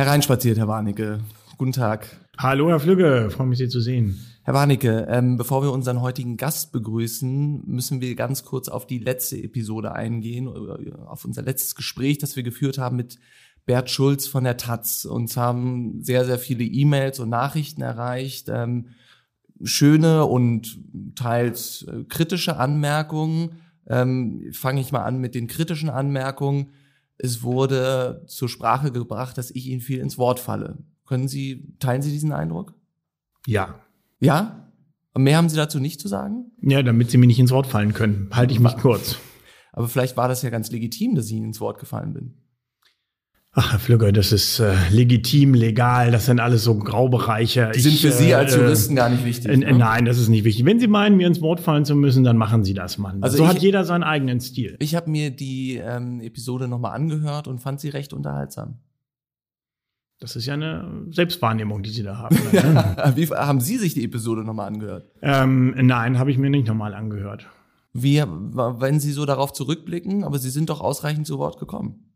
Hereinspaziert, Herr Warnecke. Guten Tag. Hallo, Herr Flügge, freue mich, Sie zu sehen. Herr Warnecke, ähm, bevor wir unseren heutigen Gast begrüßen, müssen wir ganz kurz auf die letzte Episode eingehen, auf unser letztes Gespräch, das wir geführt haben mit Bert Schulz von der Taz. Uns haben sehr, sehr viele E-Mails und Nachrichten erreicht. Ähm, schöne und teils äh, kritische Anmerkungen. Ähm, Fange ich mal an mit den kritischen Anmerkungen. Es wurde zur Sprache gebracht, dass ich Ihnen viel ins Wort falle. Können Sie, teilen Sie diesen Eindruck? Ja. Ja? Und mehr haben Sie dazu nicht zu sagen? Ja, damit Sie mir nicht ins Wort fallen können, halte ich mich kurz. Aber vielleicht war das ja ganz legitim, dass ich Ihnen ins Wort gefallen bin. Ach, Herr Flügger, das ist äh, legitim, legal, das sind alles so Graubereiche. Die sind für Sie als äh, Juristen gar nicht wichtig. Äh, ne? Nein, das ist nicht wichtig. Wenn Sie meinen, mir ins Wort fallen zu müssen, dann machen Sie das, Mann. Also so ich, hat jeder seinen eigenen Stil. Ich habe mir die ähm, Episode nochmal angehört und fand sie recht unterhaltsam. Das ist ja eine Selbstwahrnehmung, die Sie da haben. Ne? Wie haben Sie sich die Episode nochmal angehört? Ähm, nein, habe ich mir nicht nochmal angehört. Wie, wenn Sie so darauf zurückblicken, aber Sie sind doch ausreichend zu Wort gekommen.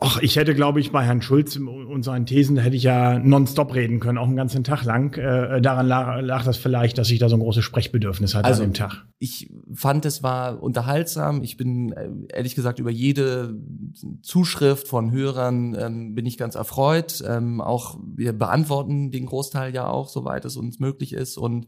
Ach, ich hätte, glaube ich, bei Herrn Schulz und seinen Thesen hätte ich ja nonstop reden können, auch einen ganzen Tag lang. Äh, daran lag, lag, das vielleicht, dass ich da so ein großes Sprechbedürfnis hatte also, an dem Tag. Ich fand, es war unterhaltsam. Ich bin äh, ehrlich gesagt über jede Zuschrift von Hörern ähm, bin ich ganz erfreut. Ähm, auch wir beantworten den Großteil ja auch, soweit es uns möglich ist und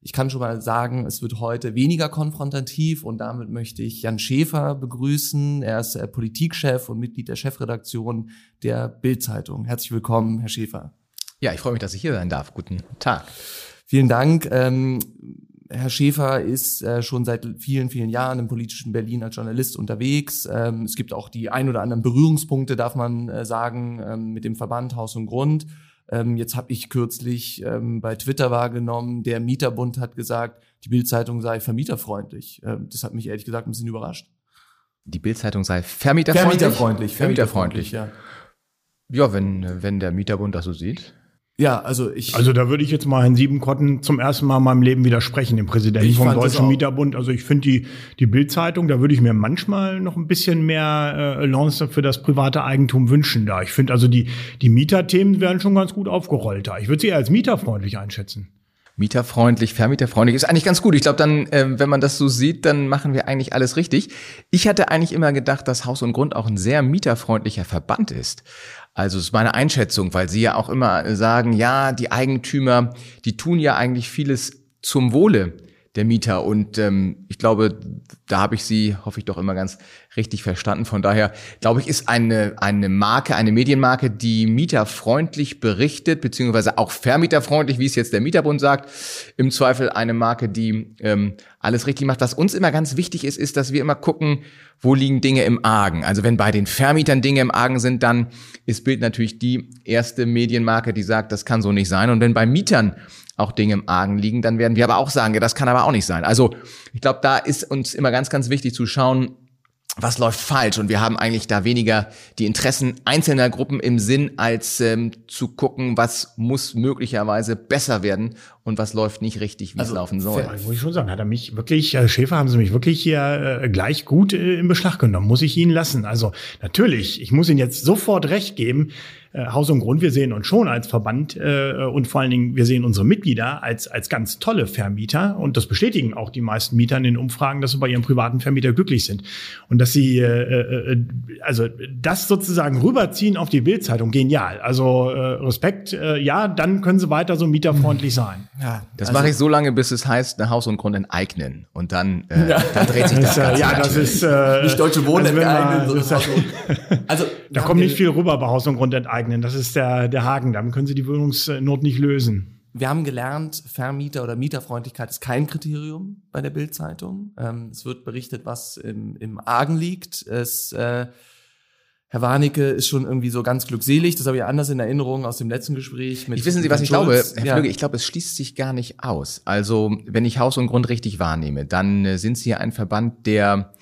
ich kann schon mal sagen, es wird heute weniger konfrontativ und damit möchte ich Jan Schäfer begrüßen. Er ist äh, Politikchef und Mitglied der Chefredaktion der Bild-Zeitung. Herzlich willkommen, Herr Schäfer. Ja, ich freue mich, dass ich hier sein darf. Guten Tag. Vielen Dank. Ähm, Herr Schäfer ist äh, schon seit vielen, vielen Jahren im politischen Berlin als Journalist unterwegs. Ähm, es gibt auch die ein oder anderen Berührungspunkte, darf man äh, sagen, ähm, mit dem Verband Haus und Grund. Ähm, jetzt habe ich kürzlich ähm, bei Twitter wahrgenommen, der Mieterbund hat gesagt, die Bildzeitung sei vermieterfreundlich. Ähm, das hat mich ehrlich gesagt ein bisschen überrascht. Die Bildzeitung sei vermieterfreundlich? Vermieterfreundlich, vermieterfreundlich, ja. Ja, wenn, wenn der Mieterbund das so sieht. Ja, also ich. Also da würde ich jetzt mal Herrn Siebenkotten zum ersten Mal in meinem Leben widersprechen, dem Präsidenten vom Deutschen Mieterbund. Also ich finde die, die Bildzeitung, da würde ich mir manchmal noch ein bisschen mehr äh, Lance für das private Eigentum wünschen da. Ich finde also die, die Mieterthemen werden schon ganz gut aufgerollt da. Ich würde sie eher als mieterfreundlich einschätzen. Mieterfreundlich, vermieterfreundlich ist eigentlich ganz gut. Ich glaube, dann, äh, wenn man das so sieht, dann machen wir eigentlich alles richtig. Ich hatte eigentlich immer gedacht, dass Haus und Grund auch ein sehr mieterfreundlicher Verband ist. Also ist meine Einschätzung, weil Sie ja auch immer sagen, ja, die Eigentümer, die tun ja eigentlich vieles zum Wohle der Mieter. Und ähm, ich glaube, da habe ich Sie, hoffe ich doch immer ganz richtig verstanden. Von daher, glaube ich, ist eine, eine Marke, eine Medienmarke, die mieterfreundlich berichtet, beziehungsweise auch vermieterfreundlich, wie es jetzt der Mieterbund sagt, im Zweifel eine Marke, die ähm, alles richtig macht. Was uns immer ganz wichtig ist, ist, dass wir immer gucken, wo liegen Dinge im Argen. Also wenn bei den Vermietern Dinge im Argen sind, dann ist Bild natürlich die erste Medienmarke, die sagt, das kann so nicht sein. Und wenn bei Mietern auch Dinge im Argen liegen, dann werden wir aber auch sagen, ja, das kann aber auch nicht sein. Also ich glaube, da ist uns immer ganz, ganz wichtig zu schauen, was läuft falsch? Und wir haben eigentlich da weniger die Interessen einzelner Gruppen im Sinn, als ähm, zu gucken, was muss möglicherweise besser werden und was läuft nicht richtig, wie also, es laufen soll. Muss ich schon sagen, hat er mich wirklich, Herr Schäfer, haben Sie mich wirklich hier äh, gleich gut äh, in Beschlag genommen, muss ich Ihnen lassen. Also natürlich, ich muss Ihnen jetzt sofort recht geben, äh, Haus und Grund, wir sehen uns schon als Verband äh, und vor allen Dingen, wir sehen unsere Mitglieder als, als ganz tolle Vermieter und das bestätigen auch die meisten Mieter in den Umfragen, dass sie bei ihrem privaten Vermieter glücklich sind. Und dass sie, äh, äh, also das sozusagen rüberziehen auf die Bildzeitung, genial. Also äh, Respekt, äh, ja, dann können sie weiter so mieterfreundlich sein. Ja, das also, mache ich so lange, bis es heißt, eine Haus und Grund enteignen. Und dann, äh, ja. dann dreht sich das, das Ganze. Ja, das ist äh, nicht deutsche Wohnen also enteignen, sondern Also da kommt nicht viel rüber bei Haus und Grund enteignen. Das ist der, der Haken. Damit können Sie die Wohnungsnot nicht lösen. Wir haben gelernt, Vermieter oder Mieterfreundlichkeit ist kein Kriterium bei der Bildzeitung. Ähm, es wird berichtet, was im, im Argen liegt. Es äh, Herr Warnecke ist schon irgendwie so ganz glückselig. Das habe ich anders in Erinnerung aus dem letzten Gespräch mit. Ich wissen Sie, was ich glaube, Herr ja. Flüge? Ich glaube, es schließt sich gar nicht aus. Also, wenn ich Haus und Grund richtig wahrnehme, dann äh, sind Sie ein Verband, der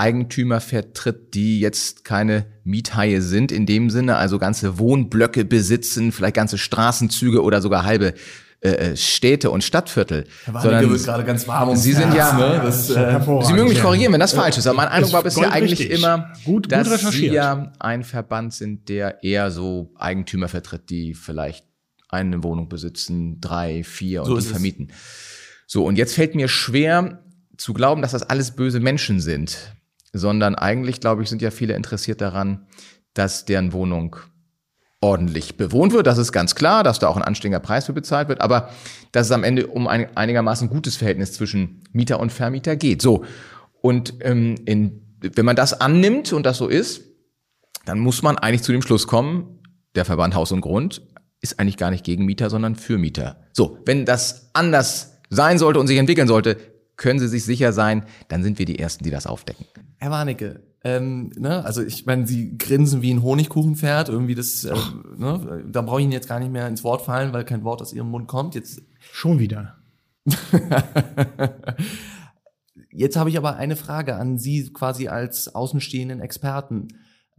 Eigentümer vertritt, die jetzt keine Miethaie sind in dem Sinne, also ganze Wohnblöcke besitzen, vielleicht ganze Straßenzüge oder sogar halbe äh, Städte und Stadtviertel. Sondern gerade ganz warm Sie sind ja, ne? das, äh, Sie mögen mich korrigieren, wenn das falsch ist. Aber mein Eindruck war bisher eigentlich richtig. immer, gut, dass gut Sie ja ein Verband sind, der eher so Eigentümer vertritt, die vielleicht eine Wohnung besitzen, drei, vier und so die vermieten. So, und jetzt fällt mir schwer zu glauben, dass das alles böse Menschen sind, sondern eigentlich, glaube ich, sind ja viele interessiert daran, dass deren Wohnung ordentlich bewohnt wird. Das ist ganz klar, dass da auch ein anständiger Preis für bezahlt wird, aber dass es am Ende um ein einigermaßen gutes Verhältnis zwischen Mieter und Vermieter geht. So. Und ähm, in, wenn man das annimmt und das so ist, dann muss man eigentlich zu dem Schluss kommen, der Verband Haus und Grund ist eigentlich gar nicht gegen Mieter, sondern für Mieter. So, wenn das anders sein sollte und sich entwickeln sollte, können Sie sich sicher sein, dann sind wir die Ersten, die das aufdecken. Herr Warnecke, ähm, ne, also ich meine, Sie grinsen wie ein Honigkuchenpferd, irgendwie das, äh, ne, da brauche ich Ihnen jetzt gar nicht mehr ins Wort fallen, weil kein Wort aus Ihrem Mund kommt. Jetzt schon wieder. jetzt habe ich aber eine Frage an Sie quasi als außenstehenden Experten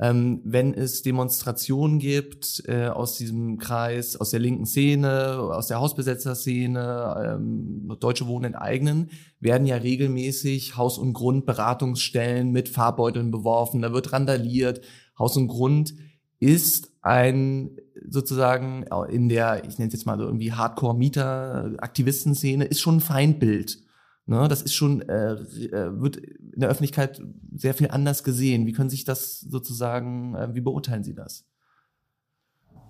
ähm, wenn es Demonstrationen gibt äh, aus diesem Kreis, aus der linken Szene, aus der Hausbesetzerszene, ähm, Deutsche Wohnen enteignen, werden ja regelmäßig Haus- und Grundberatungsstellen mit Farbbeuteln beworfen, da wird randaliert. Haus und Grund ist ein sozusagen in der, ich nenne es jetzt mal so irgendwie Hardcore-Mieter-Aktivistenszene, ist schon ein Feindbild. Ne, das ist schon, äh, äh, wird in der Öffentlichkeit sehr viel anders gesehen. Wie können sich das sozusagen, äh, wie beurteilen Sie das?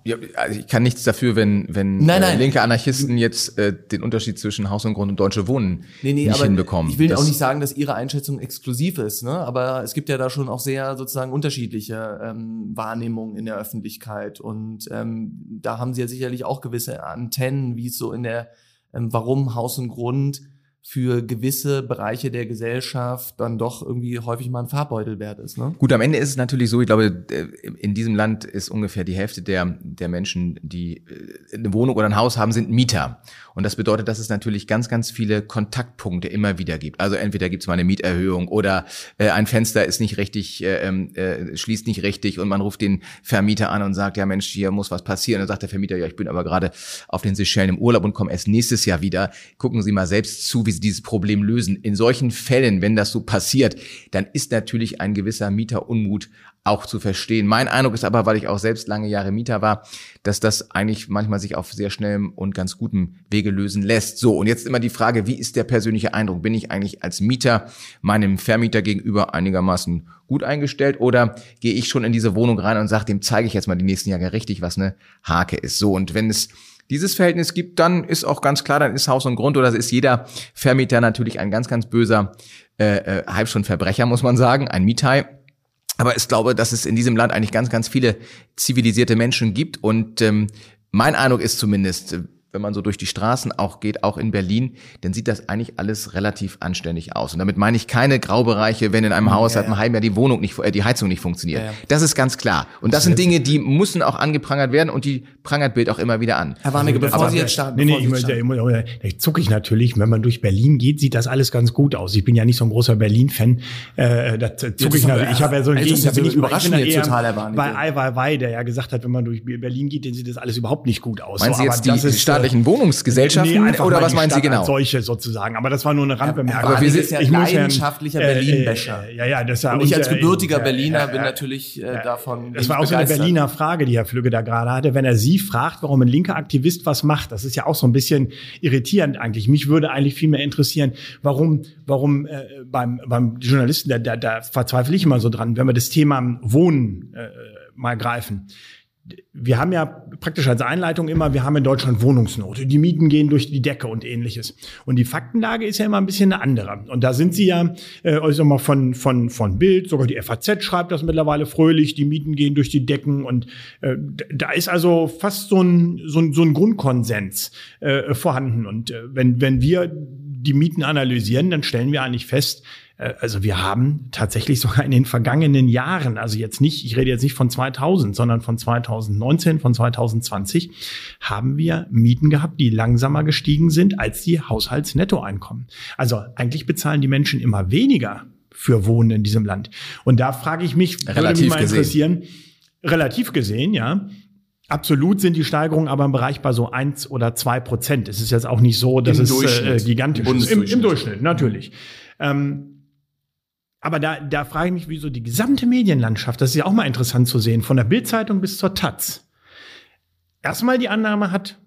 Ja, also ich kann nichts dafür, wenn, wenn nein, nein. Äh, linke Anarchisten jetzt äh, den Unterschied zwischen Haus und Grund und Deutsche Wohnen nee, nee, nicht hinbekommen. Ich will das auch nicht sagen, dass Ihre Einschätzung exklusiv ist, ne? aber es gibt ja da schon auch sehr sozusagen unterschiedliche ähm, Wahrnehmungen in der Öffentlichkeit. Und ähm, da haben Sie ja sicherlich auch gewisse Antennen, wie es so in der, ähm, warum Haus und Grund für gewisse Bereiche der Gesellschaft dann doch irgendwie häufig mal ein Farbbeutel wert ist. Ne? Gut, am Ende ist es natürlich so, ich glaube, äh, in diesem Land ist ungefähr die Hälfte der, der Menschen, die äh, eine Wohnung oder ein Haus haben, sind Mieter. Und das bedeutet, dass es natürlich ganz, ganz viele Kontaktpunkte immer wieder gibt. Also entweder gibt es mal eine Mieterhöhung oder äh, ein Fenster ist nicht richtig, äh, ähm, äh, schließt nicht richtig und man ruft den Vermieter an und sagt, ja Mensch, hier muss was passieren. Und dann sagt der Vermieter, ja, ich bin aber gerade auf den Seychellen im Urlaub und komme erst nächstes Jahr wieder. Gucken Sie mal selbst zu, wie wie sie dieses Problem lösen. In solchen Fällen, wenn das so passiert, dann ist natürlich ein gewisser Mieterunmut auch zu verstehen. Mein Eindruck ist aber, weil ich auch selbst lange Jahre Mieter war, dass das eigentlich manchmal sich auf sehr schnellem und ganz gutem Wege lösen lässt. So, und jetzt immer die Frage, wie ist der persönliche Eindruck? Bin ich eigentlich als Mieter meinem Vermieter gegenüber einigermaßen gut eingestellt oder gehe ich schon in diese Wohnung rein und sage, dem zeige ich jetzt mal die nächsten Jahre richtig, was eine Hake ist. So, und wenn es dieses Verhältnis gibt, dann ist auch ganz klar, dann ist Haus und Grund oder ist jeder Vermieter natürlich ein ganz, ganz böser, äh, äh, halb schon Verbrecher, muss man sagen, ein Miethai. Aber ich glaube, dass es in diesem Land eigentlich ganz, ganz viele zivilisierte Menschen gibt und ähm, mein Eindruck ist zumindest, wenn man so durch die Straßen auch geht, auch in Berlin, dann sieht das eigentlich alles relativ anständig aus. Und damit meine ich keine Graubereiche, wenn in einem Haus ja, seit einem halben Jahr die Wohnung nicht, äh, die Heizung nicht funktioniert. Ja, ja. Das ist ganz klar. Und das sind Dinge, die müssen auch angeprangert werden und die prangert Bild auch immer wieder an. Herr Warnecke, bevor Aber, Sie jetzt starten. Nee, nee, ich möchte, da zucke ich natürlich. Wenn man durch Berlin geht, sieht das alles ganz gut aus. Ich bin ja nicht so ein großer Berlin-Fan. Äh, da zucke ich natürlich. Ich habe ja so ein Gegen, da bin ich überraschend jetzt total, Herr Warnecke. Bei Ai Weiwei, der ja gesagt hat, wenn man durch Berlin geht, dann sieht das alles überhaupt nicht gut aus. Meinen so, Sie jetzt die staatlichen Wohnungsgesellschaften? Gesellschaften nee, oder was meinen Sie genau? solche sozusagen, aber das war nur eine Randbemerkung. aber wir sind ja ich leidenschaftlicher äh, Berlin-Becher. Äh, ja, ja, das war Und ich als gebürtiger Berliner bin natürlich äh, davon Das war auch so eine Berliner Frage, die Herr Flügge da gerade hatte, wenn er Sie fragt, warum ein linker Aktivist was macht. Das ist ja auch so ein bisschen irritierend eigentlich. Mich würde eigentlich viel mehr interessieren, warum warum äh, beim beim Journalisten da, da, da verzweifle ich immer so dran, wenn wir das Thema Wohnen äh, mal greifen wir haben ja praktisch als Einleitung immer, wir haben in Deutschland Wohnungsnot. Die Mieten gehen durch die Decke und ähnliches. Und die Faktenlage ist ja immer ein bisschen eine andere. Und da sind sie ja, äh, also mal von, von, von Bild, sogar die FAZ schreibt das mittlerweile fröhlich, die Mieten gehen durch die Decken. Und äh, da ist also fast so ein, so ein, so ein Grundkonsens äh, vorhanden. Und äh, wenn, wenn wir die Mieten analysieren, dann stellen wir eigentlich fest, also wir haben tatsächlich sogar in den vergangenen Jahren, also jetzt nicht, ich rede jetzt nicht von 2000, sondern von 2019, von 2020, haben wir Mieten gehabt, die langsamer gestiegen sind als die Haushaltsnettoeinkommen. Also eigentlich bezahlen die Menschen immer weniger für Wohnen in diesem Land. Und da frage ich mich, relativ würde mich mal interessieren, gesehen. relativ gesehen, ja, Absolut sind die Steigerungen aber im Bereich bei so eins oder zwei Prozent. Es ist jetzt auch nicht so, dass Im es äh, gigantisch ist. Im. Im Durchschnitt, natürlich. Ähm, aber da, da frage ich mich, wieso die gesamte Medienlandschaft, das ist ja auch mal interessant zu sehen, von der Bildzeitung bis zur Taz, erstmal die Annahme hat,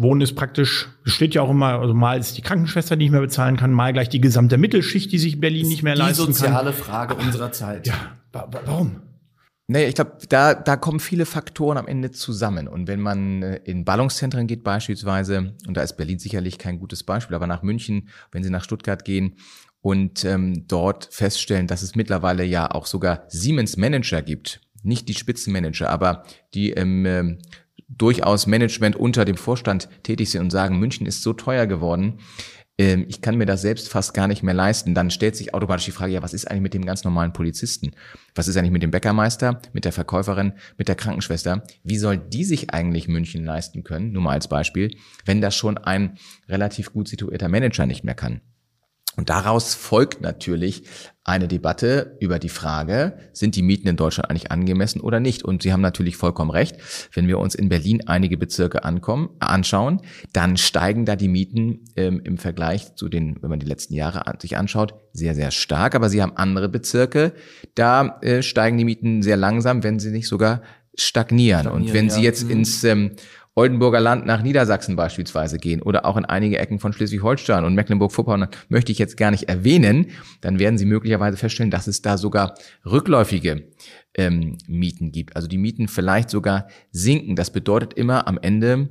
Wohnen ist praktisch, es steht ja auch immer, also mal ist die Krankenschwester, die nicht mehr bezahlen kann, mal gleich die gesamte Mittelschicht, die sich Berlin nicht mehr Die leisten soziale kann. Frage unserer Zeit. Ja, wa wa warum? Nee, ich glaube, da, da kommen viele Faktoren am Ende zusammen. Und wenn man äh, in Ballungszentren geht beispielsweise, und da ist Berlin sicherlich kein gutes Beispiel, aber nach München, wenn Sie nach Stuttgart gehen und ähm, dort feststellen, dass es mittlerweile ja auch sogar Siemens Manager gibt, nicht die Spitzenmanager, aber die im ähm, durchaus Management unter dem Vorstand tätig sind und sagen, München ist so teuer geworden, ähm, ich kann mir das selbst fast gar nicht mehr leisten, dann stellt sich automatisch die Frage, ja, was ist eigentlich mit dem ganz normalen Polizisten? Was ist eigentlich mit dem Bäckermeister, mit der Verkäuferin, mit der Krankenschwester? Wie soll die sich eigentlich München leisten können? Nur mal als Beispiel, wenn das schon ein relativ gut situierter Manager nicht mehr kann. Und daraus folgt natürlich eine Debatte über die Frage, sind die Mieten in Deutschland eigentlich angemessen oder nicht? Und Sie haben natürlich vollkommen recht. Wenn wir uns in Berlin einige Bezirke ankommen, anschauen, dann steigen da die Mieten ähm, im Vergleich zu den, wenn man die letzten Jahre an, sich anschaut, sehr, sehr stark. Aber Sie haben andere Bezirke, da äh, steigen die Mieten sehr langsam, wenn sie nicht sogar stagnieren. Und Stagnieren, wenn Sie ja. jetzt Mhm. ins ähm, Oldenburger Land nach Niedersachsen beispielsweise gehen oder auch in einige Ecken von Schleswig-Holstein und Mecklenburg-Vorpommern möchte ich jetzt gar nicht erwähnen, dann werden Sie möglicherweise feststellen, dass es da sogar rückläufige ähm, Mieten gibt. Also die Mieten vielleicht sogar sinken. Das bedeutet immer am Ende,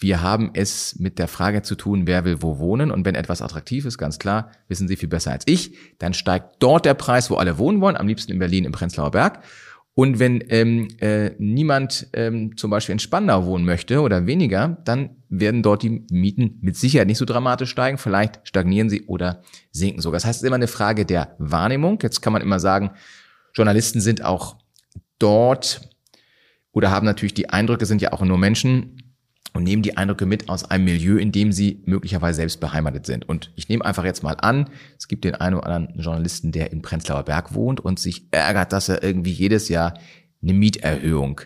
wir haben es mit der Frage zu tun, wer will wo wohnen. Und wenn etwas attraktiv ist, ganz klar, wissen Sie viel besser als ich, dann steigt dort der Preis, wo alle wohnen wollen, am liebsten in Berlin im Prenzlauer Berg. Und wenn ähm, äh, niemand ähm, zum Beispiel in Spandau wohnen möchte oder weniger, dann werden dort die Mieten mit Sicherheit nicht so dramatisch steigen. Vielleicht stagnieren sie oder sinken sogar. Das heißt, es ist immer eine Frage der Wahrnehmung. Jetzt kann man immer sagen, Journalisten sind auch dort oder haben natürlich die Eindrücke, sind ja auch nur Menschen und nehmen die Eindrücke mit aus einem Milieu, in dem sie möglicherweise selbst beheimatet sind. Und ich nehme einfach jetzt mal an, es gibt den einen oder anderen Journalisten, der in Prenzlauer Berg wohnt und sich ärgert, dass er irgendwie jedes Jahr eine Mieterhöhung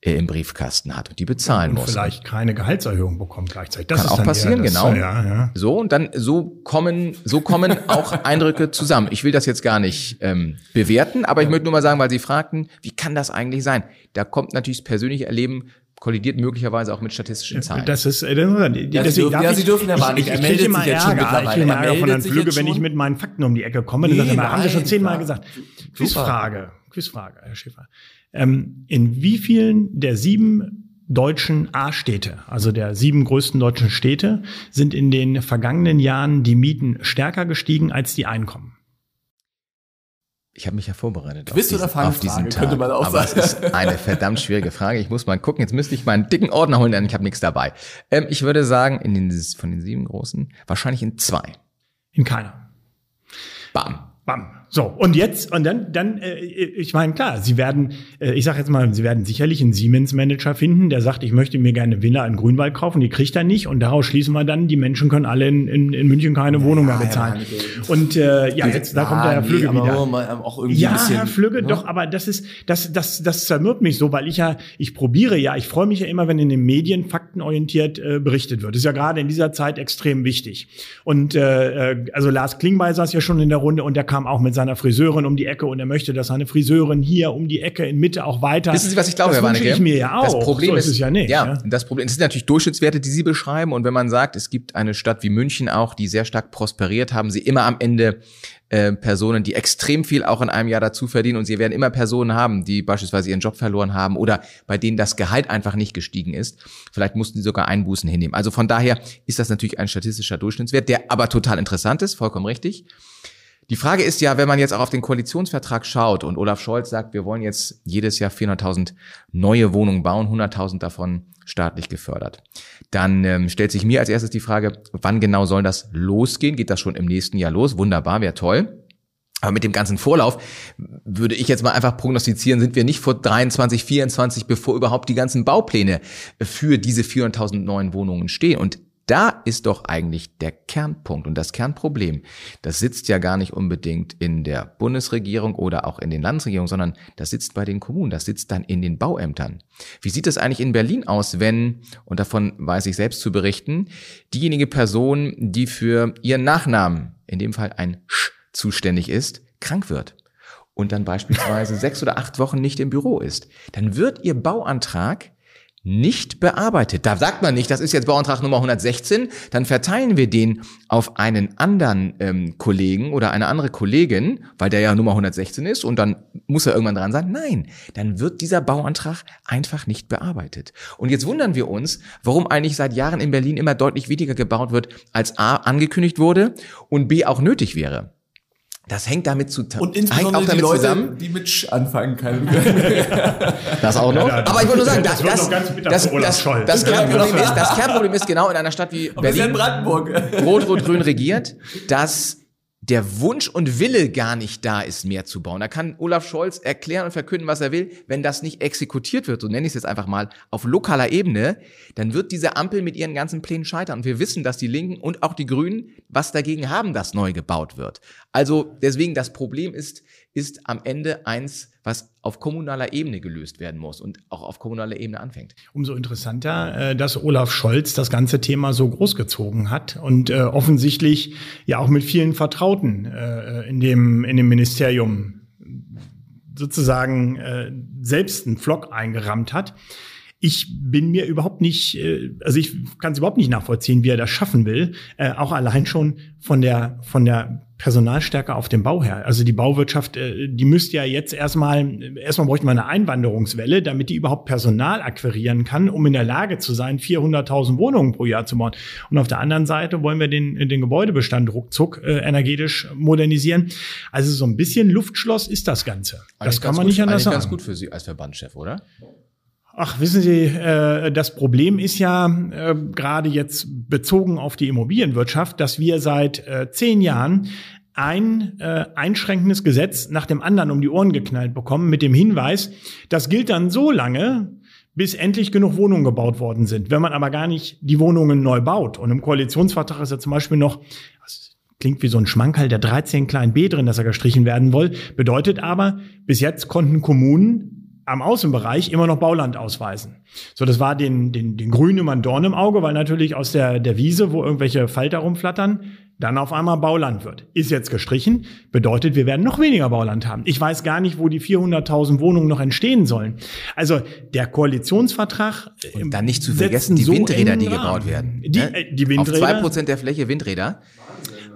äh, im Briefkasten hat und die bezahlen Und muss. vielleicht keine Gehaltserhöhung bekommt gleichzeitig. Das Kann auch passieren, das, genau. Ja, ja. So, und dann so kommen, so kommen auch Eindrücke zusammen. Ich will das jetzt gar nicht ähm, bewerten, aber ich möchte nur mal sagen, weil Sie fragten, wie kann das eigentlich sein? Da kommt natürlich das persönliche Erleben, kollidiert möglicherweise auch mit statistischen Zahlen. Das ist, äh, das, Ja, Sie dürfen- darf ja, ich- Sie dürfen ja ich, mal nicht. ich, Er ich meldet kriege immer sich jetzt schon Ärger. Ich mittlerweile. kriege immer Er Ärger von Herrn jetzt wenn ich schon. mit meinen Fakten um die Ecke komme. Nee, dann sagt er, haben Sie schon nein, zehnmal klar. gesagt. Super. Quizfrage, Quizfrage, Herr Schäfer. Ähm, in wie vielen der sieben deutschen A-Städte, also der sieben größten deutschen Städte, sind in den vergangenen Jahren die Mieten stärker gestiegen als die Einkommen? Ich habe mich ja vorbereitet Quiz oder auf diesen Tag. könnte man auch aber sagen. es ist eine verdammt schwierige Frage. Ich muss mal gucken. Jetzt müsste ich meinen dicken Ordner holen, denn ich habe nichts dabei. Ähm, ich würde sagen, in den, von den sieben großen, wahrscheinlich in zwei. In keiner. Bam. Bam. So, und jetzt, und dann, dann, äh, ich meine, klar, Sie werden, äh, ich sage jetzt mal, Sie werden sicherlich einen Siemens-Manager finden, der sagt, ich möchte mir gerne Villa in Grünwald kaufen, die kriegt er nicht. Und daraus schließen wir dann, die Menschen können alle in, in, in München keine Wohnung mehr bezahlen. Meinecke. Und äh, ja, jetzt, da kommt der Herr nee, Flügge aber wieder. mal Auch irgendwie Ja, bisschen, Herr Flügge, ne? doch, aber das ist, das, das, das zermürbt mich so, weil ich ja, ich probiere ja, ich freue mich ja immer, wenn in den Medien faktenorientiert äh, berichtet wird. Das ist ja gerade in dieser Zeit extrem wichtig. Und äh, äh, also Lars Klingbeil saß ja schon in der Runde und der kam auch mit seiner Friseurin um die Ecke und er möchte, dass seine Friseurin hier um die Ecke in Mitte auch weiter. Wissen Sie, was ich glaube, das Herr Warnecke? ich mir ja auch. Das Problem so ist, ist es ja nicht. Ja, ja. das Problem, es sind natürlich Durchschnittswerte, die Sie beschreiben. Und wenn man sagt, es gibt eine Stadt wie München auch, die sehr stark prosperiert, haben Sie immer am Ende äh, Personen, die extrem viel auch in einem Jahr dazu verdienen. Und Sie werden immer Personen haben, die beispielsweise ihren Job verloren haben oder bei denen das Gehalt einfach nicht gestiegen ist. Vielleicht mussten sie sogar Einbußen hinnehmen. Also von daher ist das natürlich ein statistischer Durchschnittswert, der aber total interessant ist, vollkommen richtig. Die Frage ist ja, wenn man jetzt auch auf den Koalitionsvertrag schaut und Olaf Scholz sagt, wir wollen jetzt jedes Jahr 400.000 neue Wohnungen bauen, 100.000 davon staatlich gefördert, dann ähm, stellt sich mir als erstes die Frage, wann genau soll das losgehen? Geht das schon im nächsten Jahr los? Wunderbar, wäre toll. Aber mit dem ganzen Vorlauf würde ich jetzt mal einfach prognostizieren, sind wir nicht vor 23, 24, bevor überhaupt die ganzen Baupläne für diese 400.000 neuen Wohnungen stehen. Und da ist doch eigentlich der Kernpunkt und das Kernproblem. Das sitzt ja gar nicht unbedingt in der Bundesregierung oder auch in den Landesregierungen, sondern das sitzt bei den Kommunen, das sitzt dann in den Bauämtern. Wie sieht es eigentlich in Berlin aus, wenn, und davon weiß ich selbst zu berichten, diejenige Person, die für ihren Nachnamen, in dem Fall ein Sch, zuständig ist, krank wird? und dann beispielsweise sechs oder acht Wochen nicht im Büro ist, dann wird Ihr Bauantrag nicht bearbeitet. Da sagt man nicht, das ist jetzt Bauantrag Nummer 116, dann verteilen wir den auf einen anderen ähm, Kollegen oder eine andere Kollegin, weil der ja Nummer 116 ist und dann muss er irgendwann dran sein. Nein, dann wird dieser Bauantrag einfach nicht bearbeitet. Und jetzt wundern wir uns, warum eigentlich seit Jahren in Berlin immer deutlich weniger gebaut wird, als A angekündigt wurde und B auch nötig wäre. Das hängt damit zu Und insbesondere auch damit die Leute, zusammen. die mit Sch anfangen können. Das auch noch. Ja, Aber ich wollte nur sagen, das das, das, das, das, Kernproblem ist, das Kernproblem ist genau in einer Stadt wie Berlin, Brandenburg. Rot-Rot-Grün regiert, dass der Wunsch und Wille gar nicht da ist, mehr zu bauen. Da kann Olaf Scholz erklären und verkünden, was er will. Wenn das nicht exekutiert wird, so nenne ich es jetzt einfach mal, auf lokaler Ebene, dann wird diese Ampel mit ihren ganzen Plänen scheitern. Und wir wissen, dass die Linken und auch die Grünen was dagegen haben, dass neu gebaut wird. Also deswegen, das Problem ist, ist am Ende eins, was auf kommunaler Ebene gelöst werden muss und auch auf kommunaler Ebene anfängt. Umso interessanter, äh, dass Olaf Scholz das ganze Thema so großgezogen hat und äh, offensichtlich ja auch mit vielen Vertrauten äh, in dem in dem Ministerium sozusagen selbst einen Flock eingerammt hat. Ich bin mir überhaupt nicht, also ich kann es überhaupt nicht nachvollziehen, wie er das schaffen will. Auch allein schon von der von der Personalstärke auf dem Bau her. Also die Bauwirtschaft, äh, die müsste ja jetzt erstmal, erstmal bräuchte man eine Einwanderungswelle, damit die überhaupt Personal akquirieren kann, um in der Lage zu sein, 400.000 Wohnungen pro Jahr zu bauen. Und auf der anderen Seite wollen wir den, den Gebäudebestand ruckzuck äh, energetisch modernisieren. Also so ein bisschen Luftschloss ist das Ganze. das kann man nicht anders eigentlich sagen. ganz gut für Sie als Verbandschef, oder? Ach, wissen Sie, äh, das Problem ist ja äh, gerade jetzt bezogen auf die Immobilienwirtschaft, dass wir seit äh, zehn Jahren ein äh, einschränkendes Gesetz nach dem anderen um die Ohren geknallt bekommen mit dem Hinweis, das gilt dann so lange, bis endlich genug Wohnungen gebaut worden sind. Wenn man aber gar nicht die Wohnungen neu baut und im Koalitionsvertrag ist ja zum Beispiel noch klingt wie so ein Schmankerl der 13 kleinen B drin, dass er gestrichen werden will, bedeutet aber, bis jetzt konnten Kommunen am Außenbereich immer noch Bauland ausweisen. So, das war den, den, den Grünen immer ein Dorn im Auge, weil natürlich aus der, der Wiese, wo irgendwelche Falter rumflattern, dann auf einmal Bauland wird. Ist jetzt gestrichen, bedeutet, wir werden noch weniger Bauland haben. Ich weiß gar nicht, wo die 400.000 Wohnungen noch entstehen sollen. Also der Koalitionsvertrag Und dann nicht zu setzt vergessen, die so Windräder, die gebaut werden. Die, ne? äh, die Windräder, Auf zwei Prozent der Fläche Windräder.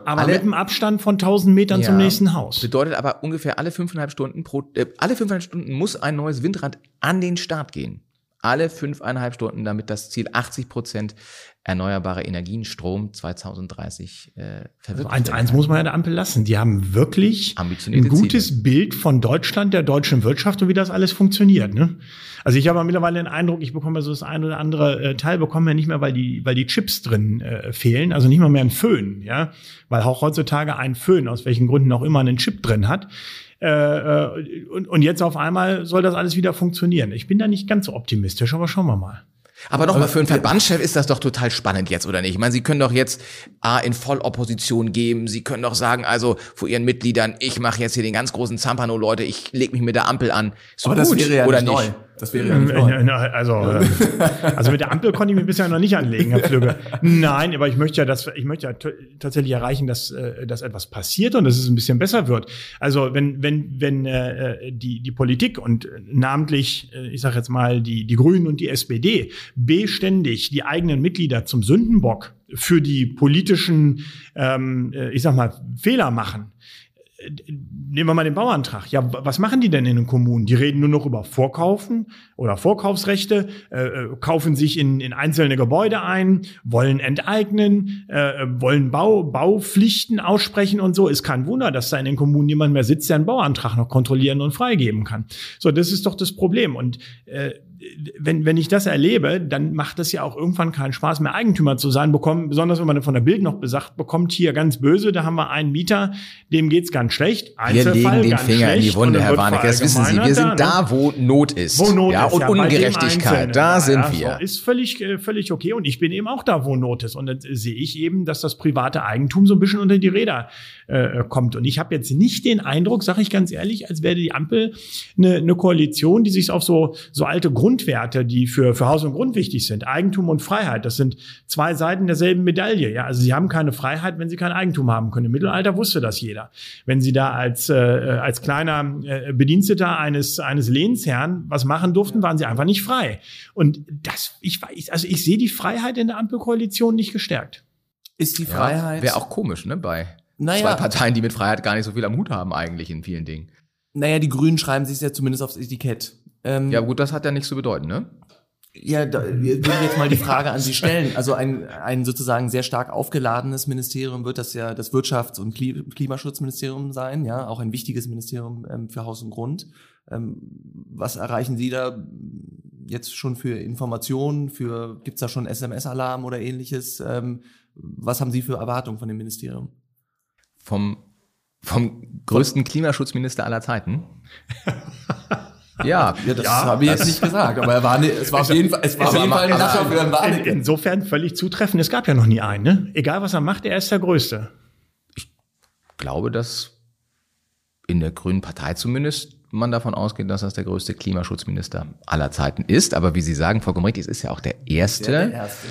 Aber alle- mit einem Abstand von 1000 Metern zum Ja. nächsten Haus. Bedeutet aber ungefähr alle fünfeinhalb Stunden pro, äh, alle fünfeinhalb Stunden muss ein neues Windrad an den Start gehen. Alle fünfeinhalb Stunden, damit das Ziel 80 Prozent erneuerbare Energien, Strom 2030 äh, Also verwirklicht eins, werden eins kann. muss man ja der Ampel lassen. Die haben wirklich ein gutes Bild von Deutschland, der deutschen Wirtschaft und wie das alles funktioniert. Ne? Also ich habe mittlerweile den Eindruck, ich bekomme so das ein oder andere äh, Teil bekommen wir nicht mehr, weil die, weil die Chips drin äh, fehlen. Also nicht mal mehr ein Föhn, ja, weil auch heutzutage ein Föhn aus welchen Gründen auch immer einen Chip drin hat. Äh, äh, und, und jetzt auf einmal soll das alles wieder funktionieren. Ich bin da nicht ganz so optimistisch, aber schauen wir mal. Aber nochmal, für einen Verbandschef ist das doch total spannend jetzt, oder nicht? Ich meine, Sie können doch jetzt A, in Vollopposition geben, Sie können doch sagen, also vor Ihren Mitgliedern, ich mache jetzt hier den ganz großen Zampano, Leute, ich leg mich mit der Ampel an. Ist Aber doch das gut, wäre ja oder nicht neu. Das wäre ja Ähm, nicht neu. äh, Also, äh, also mit der Ampel konnte ich mich bisher noch nicht anlegen, Herr Pflüge. Nein, aber ich möchte ja, dass ich möchte ja tatsächlich erreichen, dass, äh, dass etwas passiert und dass es ein bisschen besser wird. Also wenn wenn wenn äh, die die Politik und äh, namentlich, äh, ich sage jetzt mal die die Grünen und die SPD beständig die eigenen Mitglieder zum Sündenbock für die politischen, ähm, äh, ich sag mal Fehler machen nehmen wir mal den Bauantrag. Ja, was machen die denn in den Kommunen? Die reden nur noch über Vorkaufen oder Vorkaufsrechte, äh, äh, kaufen sich in, in einzelne Gebäude ein, wollen enteignen, äh, äh, wollen Bau, Baupflichten aussprechen und so. Ist kein Wunder, dass da in den Kommunen niemand mehr sitzt, der einen Bauantrag noch kontrollieren und freigeben kann. So, das ist doch das Problem. Und äh, wenn, wenn ich das erlebe, dann macht es ja auch irgendwann keinen Spaß mehr, Eigentümer zu sein, bekommen, besonders wenn man von der Bild noch besagt bekommt, hier ganz böse, da haben wir einen Mieter, dem geht's ganz schlecht. Wir legen den Finger in die Wunde, Herr Warnecke, das wissen Sie. Wir sind da, wo Not ist. Wo Not ja, ist, und ja, Ungerechtigkeit, da sind ja, wir. Ist völlig, äh, völlig okay und ich bin eben auch da, wo Not ist. Und dann sehe ich eben, dass das private Eigentum so ein bisschen unter die Räder äh, kommt. Und ich habe jetzt nicht den Eindruck, sage ich ganz ehrlich, als wäre die Ampel eine, eine Koalition, die sich auf so, so alte Grundwerte, die für, für Haus und Grund wichtig sind, Eigentum und Freiheit, das sind zwei Seiten derselben Medaille. Ja, also sie haben keine Freiheit, wenn sie kein Eigentum haben können. Im Mittelalter wusste das jeder. Wenn sie da als, äh, als kleiner äh, Bediensteter eines, eines Lehnsherrn was machen durften, waren sie einfach nicht frei. Und das, ich weiß, also ich sehe die Freiheit in der Ampelkoalition nicht gestärkt. Ist die Freiheit. Ja, Wäre auch komisch, ne? Bei Naja. zwei Parteien, die mit Freiheit gar nicht so viel am Hut haben, eigentlich in vielen Dingen. Naja, die Grünen schreiben sich ja zumindest aufs Etikett. Ähm, Ja, gut, das hat ja nichts zu bedeuten, ne? Ja, da wir würden jetzt mal die Frage an Sie stellen. Also ein, ein sozusagen sehr stark aufgeladenes Ministerium wird das ja das Wirtschafts- und Kli- Klimaschutzministerium sein, ja, auch ein wichtiges Ministerium ähm, für Haus und Grund. Ähm, was erreichen Sie da jetzt schon für Informationen? Für gibt's da schon SMS-Alarm oder ähnliches? Ähm, was haben Sie für Erwartungen von dem Ministerium? Vom, vom größten Klimaschutzminister aller Zeiten. ja, Ja, das Ja, habe ich jetzt nicht gesagt, aber er war ne, es war auf jeden Fall, es war auf jeden Fall ein Lacher für Herrn In, Warnecke. insofern völlig zutreffend. Es gab ja noch nie einen, ne? Egal was er macht, er ist der Größte. glaube, dass in der Grünen Partei zumindest man davon ausgeht, dass das der größte Klimaschutzminister aller Zeiten ist. Aber wie Sie sagen, Frau Gomrich, es ist ja auch der erste. Der erste.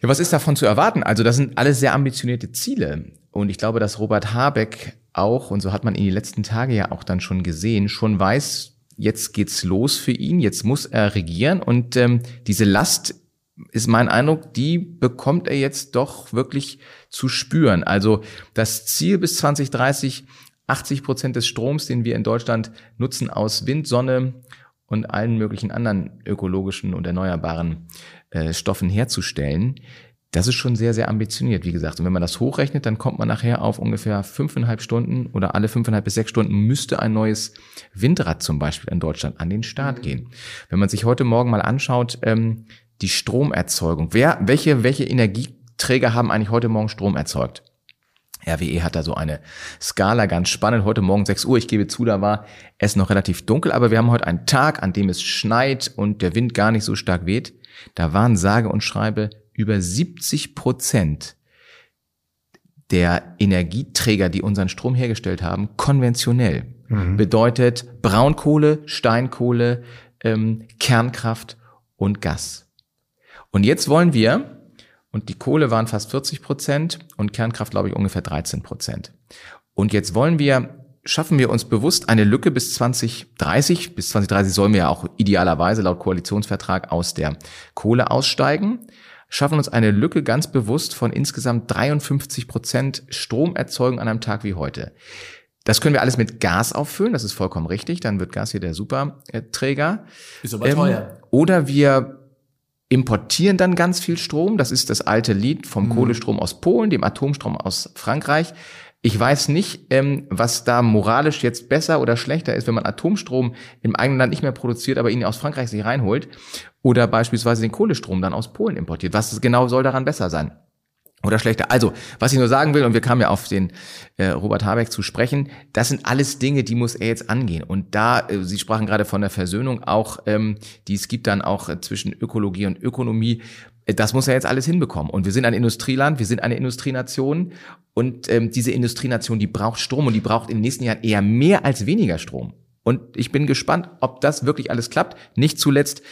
Ja, was ist davon zu erwarten? Also das sind alles sehr ambitionierte Ziele. Und ich glaube, dass Robert Habeck auch, und so hat man ihn die letzten Tage ja auch dann schon gesehen, schon weiß, jetzt geht's los für ihn, jetzt muss er regieren. Und ähm, diese Last ist mein Eindruck, die bekommt er jetzt doch wirklich zu spüren. Also das Ziel bis 2030, 80 Prozent des Stroms, den wir in Deutschland nutzen, aus Wind, Sonne und allen möglichen anderen ökologischen und erneuerbaren äh, Stoffen herzustellen, das ist schon sehr, sehr ambitioniert, wie gesagt. Und wenn man das hochrechnet, dann kommt man nachher auf ungefähr fünfeinhalb Stunden oder alle fünfeinhalb bis sechs Stunden müsste ein neues Windrad zum Beispiel in Deutschland an den Start gehen. Wenn man sich heute Morgen mal anschaut, ähm, die Stromerzeugung, wer, welche, welche Energieträger haben eigentlich heute Morgen Strom erzeugt? RWE hat da so eine Skala, ganz spannend. Heute Morgen 6 Uhr, ich gebe zu, da war es noch relativ dunkel, aber wir haben heute einen Tag, an dem es schneit und der Wind gar nicht so stark weht. Da waren sage und schreibe über 70 Prozent der Energieträger, die unseren Strom hergestellt haben, konventionell. Bedeutet Braunkohle, Steinkohle, ähm, Kernkraft und Gas. Und jetzt wollen wir, und die Kohle waren fast 40 Prozent und Kernkraft, glaube ich, ungefähr 13 Prozent. Und jetzt wollen wir, schaffen wir uns bewusst eine Lücke bis 2030. Bis 2030 sollen wir ja auch idealerweise laut Koalitionsvertrag aus der Kohle aussteigen. Schaffen uns eine Lücke ganz bewusst von insgesamt 53 Prozent Stromerzeugung an einem Tag wie heute. Das können wir alles mit Gas auffüllen, das ist vollkommen richtig. Dann wird Gas hier der Superträger. Ist aber Ähm, teuer. Oder wir importieren dann ganz viel Strom. Das ist das alte Lied vom Kohlestrom aus Polen, dem Atomstrom aus Frankreich. Ich weiß nicht, ähm, was da moralisch jetzt besser oder schlechter ist, wenn man Atomstrom im eigenen Land nicht mehr produziert, aber ihn aus Frankreich sich reinholt oder beispielsweise den Kohlestrom dann aus Polen importiert. Was genau soll daran besser sein? Oder schlechter. Also, was ich nur sagen will, und wir kamen ja auf den äh, Robert Habeck zu sprechen, das sind alles Dinge, die muss er jetzt angehen. Und da, äh, Sie sprachen gerade von der Versöhnung auch, ähm, die es gibt dann auch äh, zwischen Ökologie und Ökonomie. Äh, Das muss er jetzt alles hinbekommen. Und wir sind ein Industrieland, wir sind eine Industrienation. Und ähm, diese Industrienation, die braucht Strom und die braucht in den nächsten Jahren eher mehr als weniger Strom. Und ich bin gespannt, ob das wirklich alles klappt. Nicht zuletzt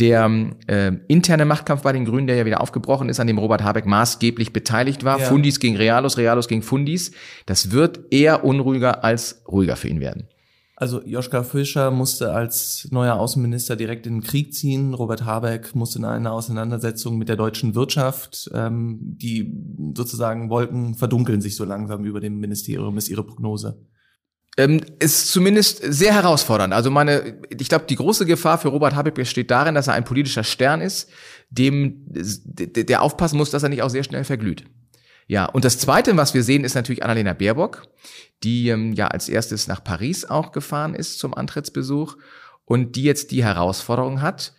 der äh, interne Machtkampf bei den Grünen, der ja wieder aufgebrochen ist, an dem Robert Habeck maßgeblich beteiligt war. Ja. Fundis gegen Realos, Realos gegen Fundis. Das wird eher unruhiger als ruhiger für ihn werden. Also Joschka Fischer musste als neuer Außenminister direkt in den Krieg ziehen. Robert Habeck musste in eine Auseinandersetzung mit der deutschen Wirtschaft. Ähm, die sozusagen Wolken verdunkeln sich so langsam über dem Ministerium, ist ihre Prognose. Ähm, ist zumindest sehr herausfordernd. Also meine, ich glaube, die große Gefahr für Robert Habeck besteht darin, dass er ein politischer Stern ist, dem der aufpassen muss, dass er nicht auch sehr schnell verglüht. Ja, und das Zweite, was wir sehen, ist natürlich Annalena Baerbock, die ähm, ja als erstes nach Paris auch gefahren ist zum Antrittsbesuch und die jetzt die Herausforderung hat,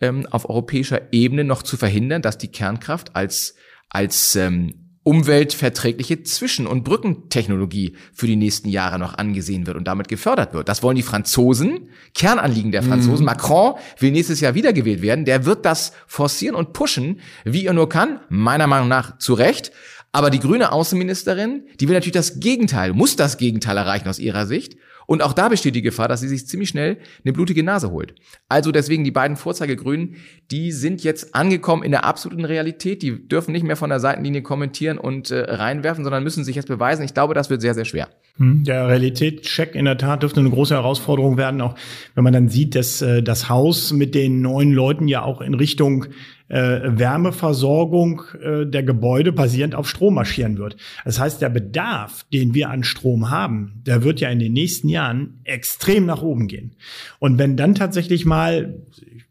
ähm, auf europäischer Ebene noch zu verhindern, dass die Kernkraft als, als ähm, umweltverträgliche Zwischen- und Brückentechnologie für die nächsten Jahre noch angesehen wird und damit gefördert wird. Das wollen die Franzosen, Kernanliegen der Franzosen. Mm. Macron will nächstes Jahr wiedergewählt werden. Der wird das forcieren und pushen, wie er nur kann, meiner Meinung nach zu Recht. Aber die grüne Außenministerin, die will natürlich das Gegenteil, muss das Gegenteil erreichen aus ihrer Sicht und auch da besteht die Gefahr, dass sie sich ziemlich schnell eine blutige Nase holt. Also deswegen die beiden Vorzeigegrünen, die sind jetzt angekommen in der absoluten Realität. Die dürfen nicht mehr von der Seitenlinie kommentieren und äh, reinwerfen, sondern müssen sich jetzt beweisen. Ich glaube, das wird sehr, sehr schwer. Hm, der Realitätscheck in der Tat dürfte eine große Herausforderung werden, auch wenn man dann sieht, dass äh, das Haus mit den neuen Leuten ja auch in Richtung äh, Wärmeversorgung äh, der Gebäude basierend auf Strom marschieren wird. Das heißt, der Bedarf, den wir an Strom haben, der wird ja in den nächsten Jahren extrem nach oben gehen. Und wenn dann tatsächlich mal,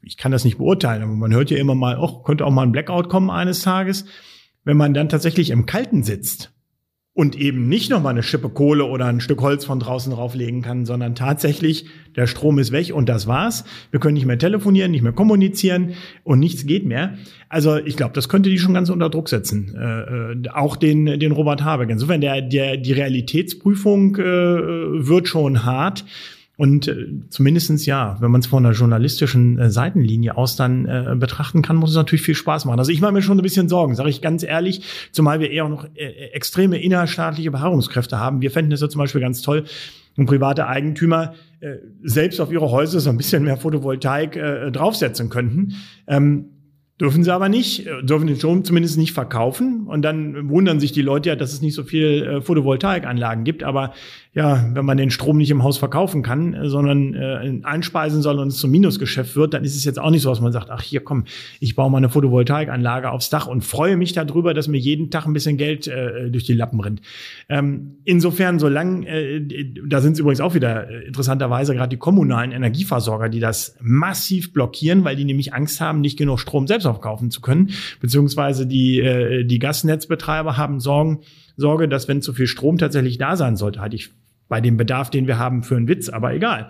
ich kann das nicht beurteilen, aber man hört ja immer mal, oh, könnte auch mal ein Blackout kommen eines Tages, wenn man dann tatsächlich im Kalten sitzt und eben nicht nochmal eine Schippe Kohle oder ein Stück Holz von draußen drauflegen kann, sondern tatsächlich der Strom ist weg und das war's. Wir können nicht mehr telefonieren, nicht mehr kommunizieren und nichts geht mehr. Also ich glaube, das könnte die schon ganz unter Druck setzen, äh, äh, auch den den Robert Habeck. Insofern der der die Realitätsprüfung äh, wird schon hart. Und äh, zumindestens ja, wenn man es von einer journalistischen äh, Seitenlinie aus dann äh, betrachten kann, muss es natürlich viel Spaß machen. Also ich mache mir schon ein bisschen Sorgen, sage ich ganz ehrlich, zumal wir eher auch noch äh, extreme innerstaatliche Beharrungskräfte haben. Wir fänden es ja zum Beispiel ganz toll, wenn private Eigentümer äh, selbst auf ihre Häuser so ein bisschen mehr Photovoltaik äh, draufsetzen könnten. Ähm, Dürfen sie aber nicht, äh, dürfen den Strom zumindest nicht verkaufen. Und dann wundern sich die Leute ja, dass es nicht so viel äh, Photovoltaikanlagen gibt. Aber ja, wenn man den Strom nicht im Haus verkaufen kann, äh, sondern äh, einspeisen soll und es zum Minusgeschäft wird, dann ist es jetzt auch nicht so, dass man sagt, ach hier komm, ich baue mal eine Photovoltaikanlage aufs Dach und freue mich darüber, dass mir jeden Tag ein bisschen Geld äh, durch die Lappen rennt. Ähm, insofern, solange, äh, da sind es übrigens auch wieder äh, interessanterweise gerade die kommunalen Energieversorger, die das massiv blockieren, weil die nämlich Angst haben, nicht genug Strom selbst aufkaufen zu können, beziehungsweise die, äh, die Gasnetzbetreiber haben Sorgen, Sorge, dass wenn zu viel Strom tatsächlich da sein sollte, hatte ich bei dem Bedarf, den wir haben, für einen Witz, aber egal.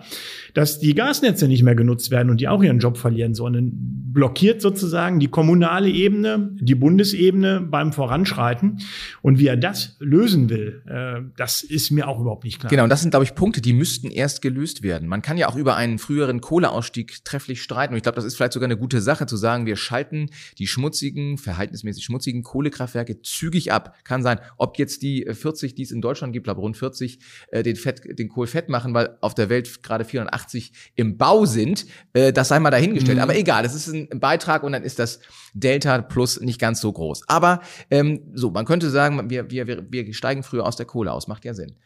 Dass die Gasnetze nicht mehr genutzt werden und die auch ihren Job verlieren, sondern blockiert sozusagen die kommunale Ebene, die Bundesebene beim Voranschreiten. Und wie er das lösen will, äh, das ist mir auch überhaupt nicht klar. Genau, und das sind, glaube ich, Punkte, die müssten erst gelöst werden. Man kann ja auch über einen früheren Kohleausstieg trefflich streiten. Und ich glaube, das ist vielleicht sogar eine gute Sache, zu sagen, wir schalten die schmutzigen, verhältnismäßig schmutzigen Kohlekraftwerke zügig ab. Kann sein, ob jetzt die 40, die es in Deutschland gibt, glaube rund 40, den, Fett, den Kohl fett machen, weil auf der Welt gerade 480 im Bau sind. Äh, das sei mal dahingestellt. Mhm. Aber egal, das ist ein Beitrag und dann ist das Delta Plus nicht ganz so groß. Aber ähm, so, man könnte sagen, wir, wir, wir steigen früher aus der Kohle aus, macht ja Sinn.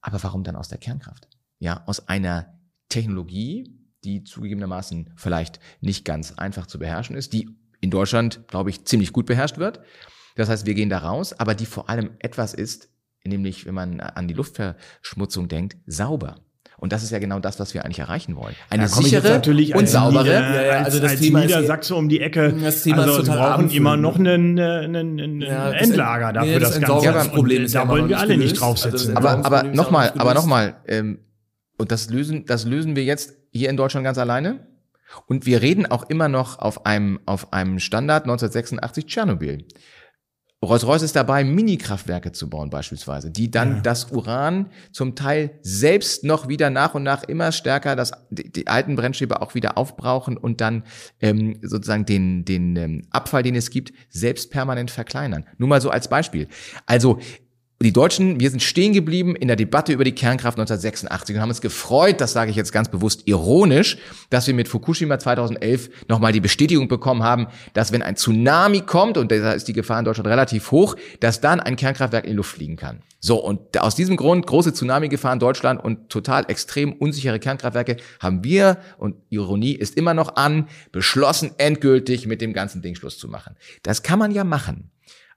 Aber warum dann aus der Kernkraft? Ja, aus einer Technologie, die zugegebenermaßen vielleicht nicht ganz einfach zu beherrschen ist, die in Deutschland, glaube ich, ziemlich gut beherrscht wird. Das heißt, wir gehen da raus, aber die vor allem etwas ist, nämlich wenn man an die Luftverschmutzung denkt, sauber. Und das ist ja genau das, was wir eigentlich erreichen wollen. Eine ja, sichere und saubere. Nieder, ja, ja, also das als Thema Niedersachse um die Ecke. Das Thema also ist total wir brauchen abendfüllend. immer noch einen, einen, einen ja, Endlager dafür. Nee, das, das ganze das Problem ist da wollen wir alle nicht draufsetzen. Also aber aber nochmal, aber nochmal. Ähm, und das lösen, das lösen wir jetzt hier in Deutschland ganz alleine. Und wir reden auch immer noch auf einem auf einem Standard 1986 Tschernobyl. Rolls-Royce ist dabei, Mini-Kraftwerke zu bauen beispielsweise, die dann ja. das Uran zum Teil selbst noch wieder nach und nach immer stärker das, die, die alten Brennstäbe auch wieder aufbrauchen und dann ähm, sozusagen den, den ähm, Abfall, den es gibt, selbst permanent verkleinern. Nur mal so als Beispiel. Also die Deutschen, wir sind stehen geblieben in der Debatte über die Kernkraft 1986 und haben uns gefreut, das sage ich jetzt ganz bewusst ironisch, dass wir mit Fukushima 2011 nochmal die Bestätigung bekommen haben, dass wenn ein Tsunami kommt, und da ist die Gefahr in Deutschland relativ hoch, dass dann ein Kernkraftwerk in die Luft fliegen kann. So, und aus diesem Grund, große Tsunami-Gefahr in Deutschland und total extrem unsichere Kernkraftwerke, haben wir, und Ironie ist immer noch an, beschlossen, endgültig mit dem ganzen Ding Schluss zu machen. Das kann man ja machen.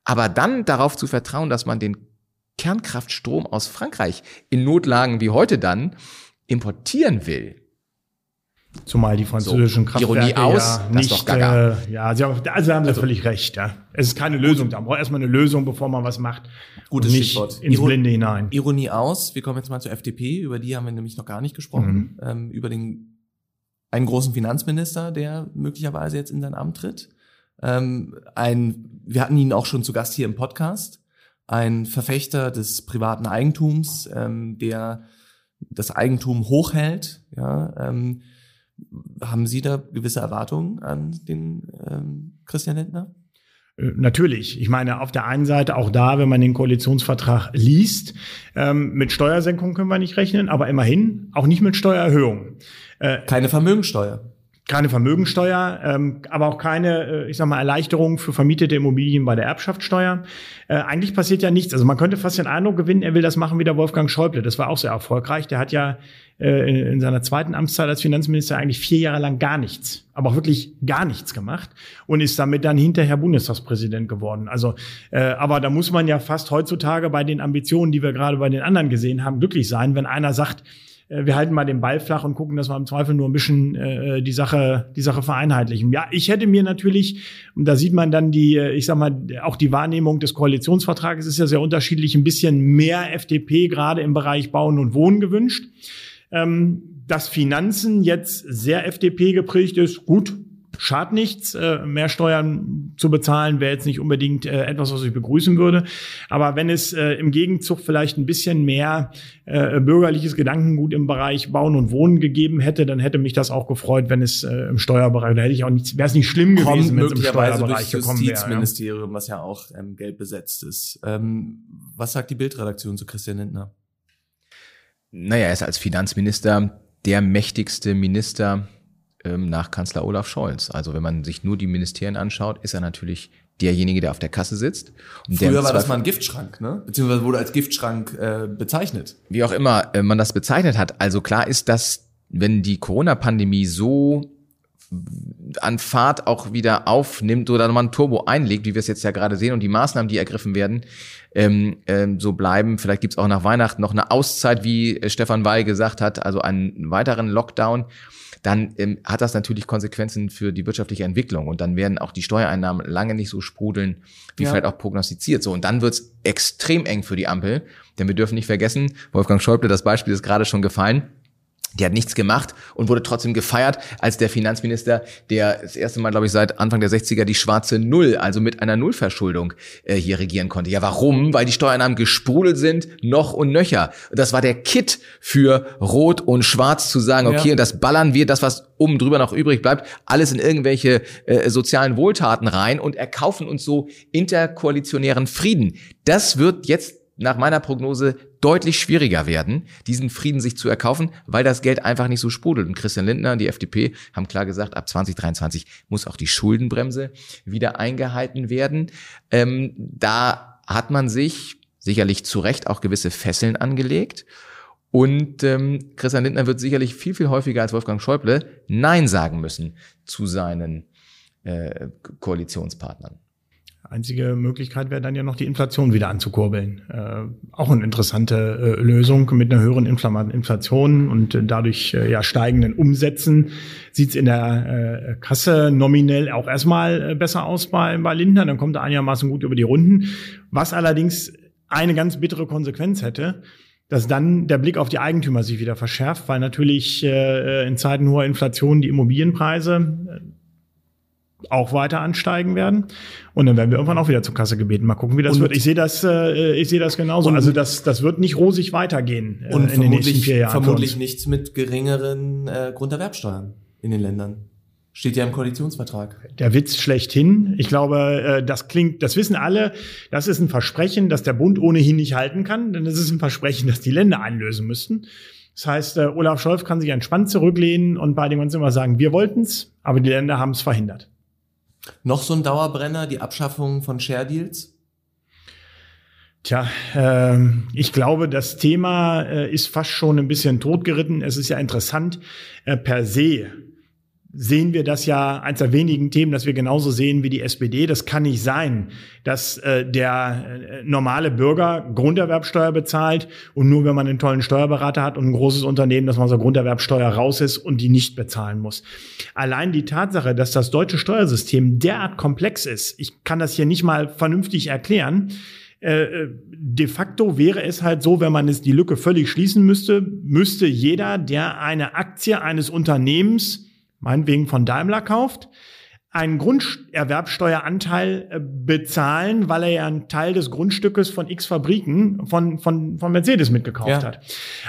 Aber dann darauf zu vertrauen, dass man den Kernkraftstrom aus Frankreich in Notlagen wie heute dann importieren will. Zumal die französischen so, Kraftwerke Ironie aus, ja nicht, äh, ja, sie haben, also haben sie also, völlig recht, ja. Es ist keine Lösung da. Man braucht erstmal eine Lösung, bevor man was macht. Gutes nicht Stichwort. ins Iron Blinde hinein. Ironie aus. Wir kommen jetzt mal zur FDP. Über die haben wir nämlich noch gar nicht gesprochen. Mhm. Ähm, über den einen großen Finanzminister, der möglicherweise jetzt in sein Amt tritt. Ähm, ein, wir hatten ihn auch schon zu Gast hier im Podcast. Ein Verfechter des privaten Eigentums, ähm, der das Eigentum hochhält. Ja, ähm, haben Sie da gewisse Erwartungen an den ähm, Christian Lindner? Äh, natürlich. Ich meine, auf der einen Seite auch da, wenn man den Koalitionsvertrag liest, ähm, mit Steuersenkungen können wir nicht rechnen, aber immerhin auch nicht mit Steuererhöhungen. Äh, Keine Vermögensteuer keine Vermögensteuer, ähm, aber auch keine, äh, ich sag mal, Erleichterung für vermietete Immobilien bei der Erbschaftssteuer. Äh, eigentlich passiert ja nichts. Also man könnte fast den Eindruck gewinnen, er will das machen wie der Wolfgang Schäuble. Das war auch sehr erfolgreich. Der hat ja äh, in, in seiner zweiten Amtszeit als Finanzminister eigentlich vier Jahre lang gar nichts, aber auch wirklich gar nichts gemacht und ist damit dann hinterher Bundestagspräsident geworden. Also, äh, aber da muss man ja fast heutzutage bei den Ambitionen, die wir gerade bei den anderen gesehen haben, glücklich sein, wenn einer sagt, äh, wir halten mal den Ball flach und gucken, dass wir im Zweifel nur ein bisschen äh, die Sache, die Sache vereinheitlichen. Ja, ich hätte mir natürlich, und da sieht man dann die, äh, ich sag mal, auch die Wahrnehmung des Koalitionsvertrages ist ja sehr unterschiedlich, ein bisschen mehr FDP gerade im Bereich Bauen und Wohnen gewünscht. Ähm, dass Finanzen jetzt sehr FDP geprägt ist, gut, schadet nichts. Äh, mehr Steuern zu bezahlen wäre jetzt nicht unbedingt äh, etwas, was ich begrüßen würde. Aber wenn es äh, im Gegenzug vielleicht ein bisschen mehr äh, bürgerliches Gedankengut im Bereich Bauen und Wohnen gegeben hätte, dann hätte mich das auch gefreut, wenn es äh, im Steuerbereich, da hätte ich auch nicht, wäre es nicht schlimm Kommt gewesen, wenn es im Steuerbereich gekommen wäre. Justizministerium, ja. was ja auch ähm, gelb besetzt ist. Ähm, was sagt die Bildredaktion zu Christian Lindner? Naja, er ist als Finanzminister der mächtigste Minister nach Kanzler Olaf Scholz. Also wenn man sich nur die Ministerien anschaut, ist er natürlich derjenige, der auf der Kasse sitzt. Und Früher war das mal ein Giftschrank, ne? Beziehungsweise wurde als Giftschrank äh, bezeichnet. Wie auch immer äh, man das bezeichnet hat. Also klar ist, dass wenn die Corona-Pandemie so an Fahrt auch wieder aufnimmt oder nochmal ein Turbo einlegt, wie wir es jetzt ja gerade sehen und die Maßnahmen, die ergriffen werden, ähm, ähm, so bleiben. Vielleicht gibt's auch nach Weihnachten noch eine Auszeit, wie äh, Stefan Weil gesagt hat, also einen weiteren Lockdown dann ähm, hat das natürlich Konsequenzen für die wirtschaftliche Entwicklung und dann werden auch die Steuereinnahmen lange nicht so sprudeln, wie ja. vielleicht auch prognostiziert. So und dann wird's extrem eng für die Ampel, denn wir dürfen nicht vergessen, Wolfgang Schäuble, das Beispiel ist gerade schon gefallen der hat nichts gemacht und wurde trotzdem gefeiert als der Finanzminister, der das erste Mal, glaube ich, seit Anfang der 60er die schwarze Null, also mit einer Nullverschuldung äh, hier regieren konnte. Ja, warum? Weil die Steuereinnahmen gesprudelt sind, noch und nöcher. Das war der Kit für Rot und Schwarz zu sagen, okay, ja. und das ballern wir, das, was oben drüber noch übrig bleibt, alles in irgendwelche äh, sozialen Wohltaten rein und erkaufen uns so interkoalitionären Frieden. Das wird jetzt nach meiner Prognose deutlich schwieriger werden, diesen Frieden sich zu erkaufen, weil das Geld einfach nicht so sprudelt. Und Christian Lindner und die FDP haben klar gesagt, ab 2023 muss auch die Schuldenbremse wieder eingehalten werden. Ähm, da hat man sich sicherlich zu Recht auch gewisse Fesseln angelegt. Und ähm, Christian Lindner wird sicherlich viel, viel häufiger als Wolfgang Schäuble Nein sagen müssen zu seinen äh, Koalitionspartnern. Einzige Möglichkeit wäre dann ja noch die Inflation wieder anzukurbeln. Äh, auch eine interessante äh, Lösung mit einer höheren Inflation und äh, dadurch äh, ja steigenden Umsätzen sieht's in der äh, Kasse nominell auch erstmal äh, besser aus bei, bei Lindner. Dann kommt er einigermaßen gut über die Runden. Was allerdings eine ganz bittere Konsequenz hätte, dass dann der Blick auf die Eigentümer sich wieder verschärft, weil natürlich in Zeiten hoher Inflation die Immobilienpreise auch weiter ansteigen werden. Und dann werden wir irgendwann auch wieder zur Kasse gebeten. Mal gucken, wie das und wird. Ich sehe das, äh, ich sehe das genauso. also das, das wird nicht rosig weitergehen äh, und in den nächsten vier Jahren. Vermutlich nichts mit geringeren äh, Grunderwerbsteuern in den Ländern. Steht ja im Koalitionsvertrag. Der Witz schlechthin. Ich glaube, äh, das klingt, das wissen alle. Das ist ein Versprechen, das der Bund ohnehin nicht halten kann, denn es ist ein Versprechen, das die Länder einlösen müssten. Das heißt, äh, Olaf Scholz kann sich entspannt zurücklehnen und bei dem ganzen immer sagen, wir wollten's, aber die Länder haben es verhindert. Noch so ein Dauerbrenner, die Abschaffung von Share Deals? Tja, äh, ich glaube, das Thema äh, ist fast schon ein bisschen totgeritten. Es ist ja interessant, äh, per se sehen wir das ja eins der wenigen Themen, dass wir genauso sehen wie die SPD. Das kann nicht sein, dass äh, der äh, normale Bürger Grunderwerbsteuer bezahlt und nur wenn man einen tollen Steuerberater hat und ein großes Unternehmen, dass man so Grunderwerbsteuer raus ist und die nicht bezahlen muss. Allein die Tatsache, dass das deutsche Steuersystem derart komplex ist, ich kann das hier nicht mal vernünftig erklären, äh, äh, de facto wäre es halt so, wenn man es die Lücke völlig schließen müsste, müsste jeder, der eine Aktie eines Unternehmens meinetwegen von Daimler kauft, einen Grunderwerbsteueranteil äh, bezahlen, weil er ja einen Teil des Grundstückes von X Fabriken von, von, von Mercedes mitgekauft ja. hat.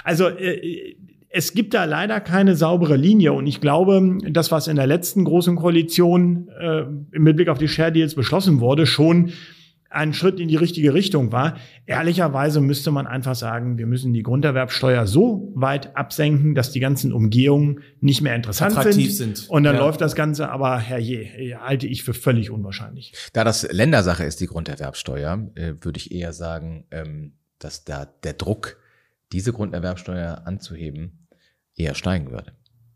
Also äh, es gibt da leider keine saubere Linie und ich glaube, das, was in der letzten großen Koalition äh, im Blick auf die Share Deals beschlossen wurde, schon ein Schritt in die richtige Richtung war. Ehrlicherweise müsste man einfach sagen, wir müssen die Grunderwerbsteuer so weit absenken, dass die ganzen Umgehungen nicht mehr interessant sind. sind. Und dann ja. läuft das Ganze, aber herrje, halte ich für völlig unwahrscheinlich. Da das Ländersache ist, die Grunderwerbsteuer, äh, würde ich eher sagen, ähm, dass da der Druck, diese Grunderwerbsteuer anzuheben, eher steigen würde.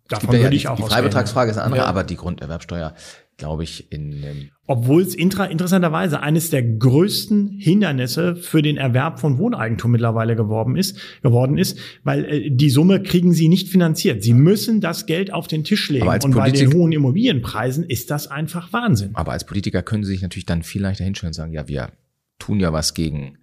Davon würde ja, ich auch Die Freibetragsfrage ist eine andere, ja. aber die Grunderwerbsteuer glaube ich, in ähm Obwohl es intra interessanterweise eines der größten Hindernisse für den Erwerb von Wohneigentum mittlerweile geworden ist, geworden ist, weil äh, die Summe kriegen sie nicht finanziert. Sie müssen das Geld auf den Tisch legen. Und Politik bei den hohen Immobilienpreisen ist das einfach Wahnsinn. Aber als Politiker können sie sich natürlich dann viel leichter hinstellen und sagen, ja, wir tun ja was gegen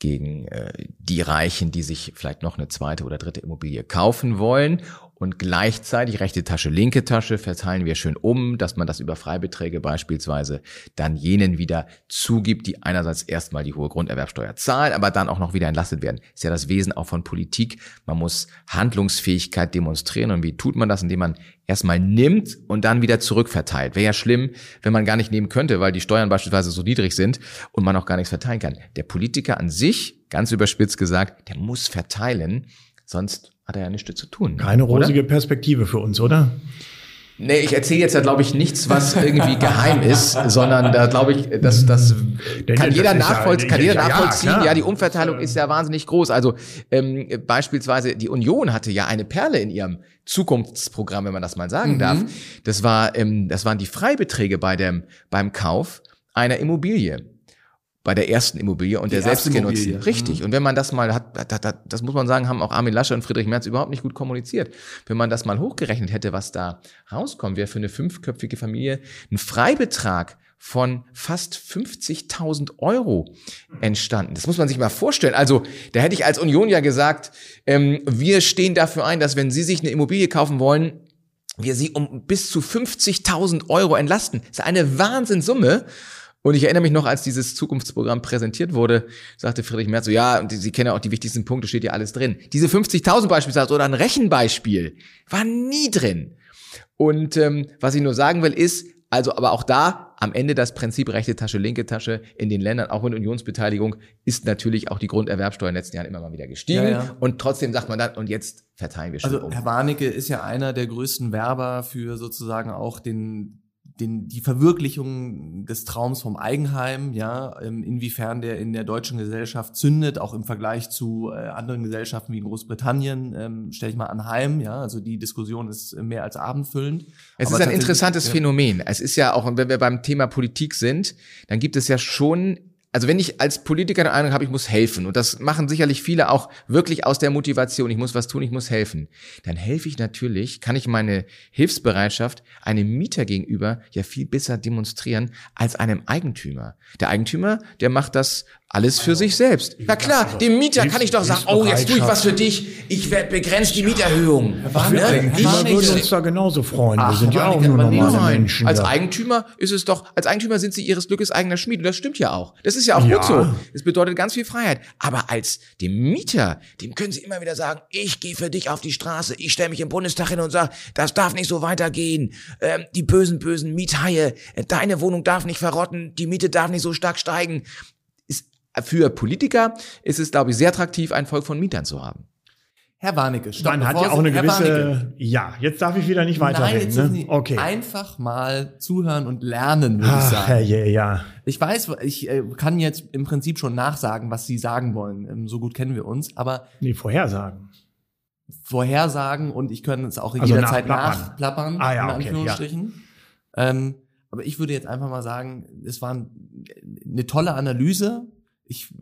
gegen äh, die Reichen, die sich vielleicht noch eine zweite oder dritte Immobilie kaufen wollen und gleichzeitig rechte Tasche, linke Tasche verteilen wir schön um, dass man das über Freibeträge beispielsweise dann jenen wieder zugibt, die einerseits erstmal die hohe Grunderwerbsteuer zahlen, aber dann auch noch wieder entlastet werden. Ist ja das Wesen auch von Politik. Man muss Handlungsfähigkeit demonstrieren. Und wie tut man das? Indem man erstmal nimmt und dann wieder zurückverteilt. Wäre ja schlimm, wenn man gar nicht nehmen könnte, weil die Steuern beispielsweise so niedrig sind und man auch gar nichts verteilen kann. Der Politiker an sich, ganz überspitzt gesagt, der muss verteilen, sonst hat er ja nichts zu tun. Keine rosige oder? Perspektive für uns, oder? Nee, ich erzähle jetzt ja, glaube ich, nichts, was irgendwie geheim ist, sondern da glaube ich, dass das kann jeder, nachvollziehen, kann jeder nachvollziehen. Ja, ja, die Umverteilung ist ja wahnsinnig groß. Also ähm, beispielsweise die Union hatte ja eine Perle in ihrem Zukunftsprogramm, wenn man das mal sagen mhm. darf. Das war, ähm, das waren die Freibeträge bei dem beim Kauf einer Immobilie bei der ersten Immobilie und die der selbstgenutzten. Richtig. Mhm. Und wenn man das mal hat, das, das muss man sagen, haben auch Armin Lasche und Friedrich Merz überhaupt nicht gut kommuniziert. Wenn man das mal hochgerechnet hätte, was da rauskommt, wäre für eine fünfköpfige Familie ein Freibetrag von fast 50.000 Euro entstanden. Das muss man sich mal vorstellen. Also da hätte ich als Union ja gesagt, ähm, wir stehen dafür ein, dass wenn Sie sich eine Immobilie kaufen wollen, wir sie um bis zu 50.000 Euro entlasten. Das ist eine Wahnsinnssumme. Und ich erinnere mich noch, als dieses Zukunftsprogramm präsentiert wurde, sagte Friedrich Merz so, ja, und Sie kennen ja auch die wichtigsten Punkte, steht ja alles drin. Diese 50.000 beispielsweise oder ein Rechenbeispiel war nie drin. Und ähm, was ich nur sagen will, ist, also aber auch da am Ende das Prinzip rechte Tasche, linke Tasche in den Ländern, auch in Unionsbeteiligung, ist natürlich auch die Grunderwerbsteuer in den letzten Jahren immer mal wieder gestiegen. Ja, ja. Und trotzdem sagt man dann, und jetzt verteilen wir schon. Also um. Herr Warnecke ist ja einer der größten Werber für sozusagen auch den den, die Verwirklichung des Traums vom Eigenheim, ja, ähm, inwiefern der in der deutschen Gesellschaft zündet, auch im Vergleich zu äh, anderen Gesellschaften wie Großbritannien, ähm, stelle ich mal anheim, ja, also die Diskussion ist mehr als abendfüllend. Es ist ein interessantes ja. Phänomen. Es ist ja auch, wenn wir beim Thema Politik sind, dann gibt es ja schon also wenn ich als Politiker den Eindruck habe, ich muss helfen, und das machen sicherlich viele auch wirklich aus der Motivation, ich muss was tun, ich muss helfen, dann helfe ich natürlich, kann ich meine Hilfsbereitschaft einem Mieter gegenüber ja viel besser demonstrieren als einem Eigentümer. Der Eigentümer, der macht das alles für sich selbst. Na klar, dem Mieter kann ich doch sagen, oh, jetzt tue ich was für dich, ich werde begrenzt die Mieterhöhung. Herr Warnecke, ich würde uns da genauso freuen. Wir sind ja auch nur normale Menschen. Als Eigentümer ist es doch, als Eigentümer sind sie ihres Glückes eigener Schmied. Und das stimmt ja auch. Das ist ja auch ja. gut so. Es bedeutet ganz viel Freiheit. Aber als dem Mieter, dem können sie immer wieder sagen, ich gehe für dich auf die Straße, ich stelle mich im Bundestag hin und sage, das darf nicht so weitergehen. Ähm, die bösen, bösen Miethaie, deine Wohnung darf nicht verrotten, die Miete darf nicht so stark steigen für Politiker ist es, glaube ich, sehr attraktiv, ein Volk von Mietern zu haben. Herr Warnecke, stopp. Man hat ja auch eine gewisse, ja, jetzt darf ich wieder nicht weiterreden. Nein, ne? okay. Einfach mal zuhören und lernen, würde ich sagen. Ja, ja. Ich weiß, ich äh, kann jetzt im Prinzip schon nachsagen, was Sie sagen wollen. Ähm, so gut kennen wir uns, aber. Nee, vorhersagen. Vorhersagen und ich kann es auch also jederzeit nachplappern, ah, ja, in Anführungsstrichen. Ja. Ähm, aber ich würde jetzt einfach mal sagen, es war eine tolle Analyse ich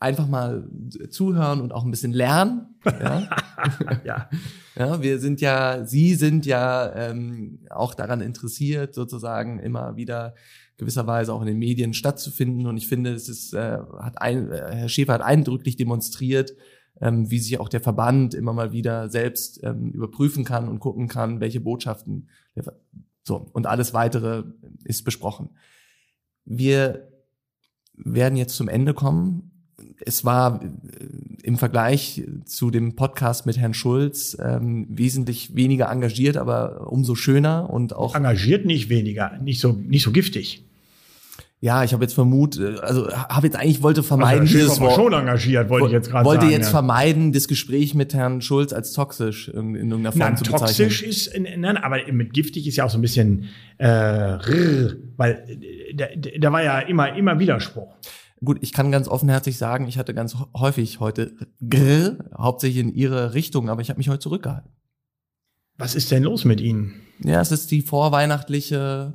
einfach mal zuhören und auch ein bisschen lernen. Ja, ja. ja wir sind ja, Sie sind ja ähm, auch daran interessiert, sozusagen immer wieder gewisserweise auch in den Medien stattzufinden. Und ich finde, es ist, äh, hat ein, äh, Herr Schäfer hat eindrücklich demonstriert, ähm, wie sich auch der Verband immer mal wieder selbst ähm, überprüfen kann und gucken kann, welche Botschaften. So, und alles weitere ist besprochen. Wir werden jetzt zum Ende kommen. Es war äh, im Vergleich zu dem Podcast mit Herrn Schulz ähm, wesentlich weniger engagiert, aber umso schöner und auch engagiert nicht weniger, nicht so nicht so giftig. Ja, ich habe jetzt vermut, äh, also habe jetzt eigentlich wollte vermeiden also, dieses Wort. schon engagiert, wollte ich jetzt gerade sagen. Wollte jetzt ja. vermeiden, das Gespräch mit Herrn Schulz als toxisch in, in irgendeiner Form nein, zu bezeichnen. Toxisch ist, nein, aber mit giftig ist ja auch so ein bisschen, äh, weil äh, da, da war ja immer immer Widerspruch. Gut, ich kann ganz offenherzig sagen, ich hatte ganz häufig heute grr, hauptsächlich in ihre Richtung, aber ich habe mich heute zurückgehalten. Was ist denn los mit Ihnen? Ja, es ist die vorweihnachtliche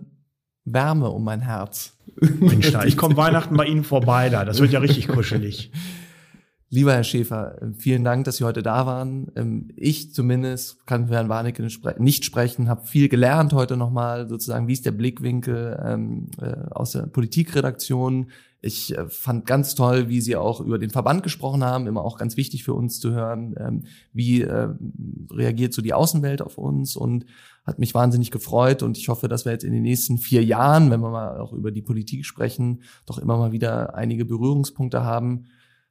Wärme um mein Herz. Mensch, da, ich komme Weihnachten bei Ihnen vorbei da. Das wird ja richtig kuschelig. Lieber Herr Schäfer, vielen Dank, dass Sie heute da waren. Ähm, ich zumindest kann für Herrn Warnecke nicht sprechen, habe viel gelernt heute nochmal, sozusagen, wie ist der Blickwinkel ähm, äh, aus der Politikredaktion. Ich äh, fand ganz toll, wie Sie auch über den Verband gesprochen haben, immer auch ganz wichtig für uns zu hören, ähm, wie äh, reagiert so die Außenwelt auf uns und hat mich wahnsinnig gefreut und ich hoffe, dass wir jetzt in den nächsten vier Jahren, wenn wir mal auch über die Politik sprechen, doch immer mal wieder einige Berührungspunkte haben.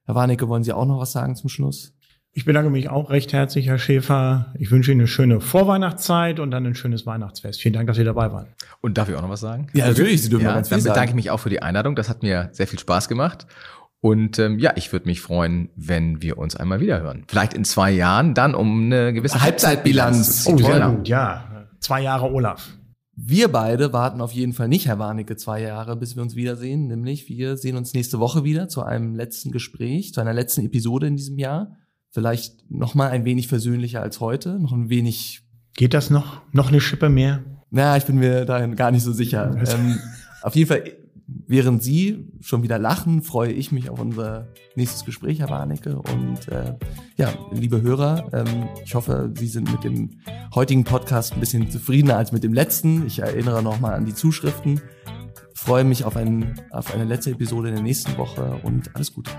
Herr Warnecke, wollen Sie auch noch was sagen zum Schluss? Ich bedanke mich auch recht herzlich, Herr Schäfer. Ich wünsche Ihnen eine schöne Vorweihnachtszeit und dann ein schönes Weihnachtsfest. Vielen Dank, dass Sie dabei waren. Und darf ich auch noch was sagen? Ja, natürlich. Sie dürfen ja, ganz viel Dann bedanke sagen. ich mich auch für die Einladung. Das hat mir sehr viel Spaß gemacht. Und ähm, ja, ich würde mich freuen, wenn wir uns einmal wieder hören. Vielleicht in zwei Jahren, dann um eine gewisse Halbzeitbilanz. Oh, sehr gut, ja. Zwei Jahre Olaf. Wir beide warten auf jeden Fall nicht, Herr Warnecke, zwei Jahre, bis wir uns wiedersehen. Nämlich, wir sehen uns nächste Woche wieder zu einem letzten Gespräch, zu einer letzten Episode in diesem Jahr. Vielleicht noch mal ein wenig versöhnlicher als heute, noch ein wenig. Geht das noch? Noch eine Schippe mehr? Na, ich bin mir da gar nicht so sicher. ähm, auf jeden Fall, während Sie schon wieder lachen, freue ich mich auf unser nächstes Gespräch, Herr Warnecke. Und äh, ja, liebe Hörer, ähm, ich hoffe, Sie sind mit dem heutigen Podcast ein bisschen zufriedener als mit dem letzten. Ich erinnere nochmal an die Zuschriften. Freue mich auf, ein, auf eine letzte Episode in der nächsten Woche und alles Gute.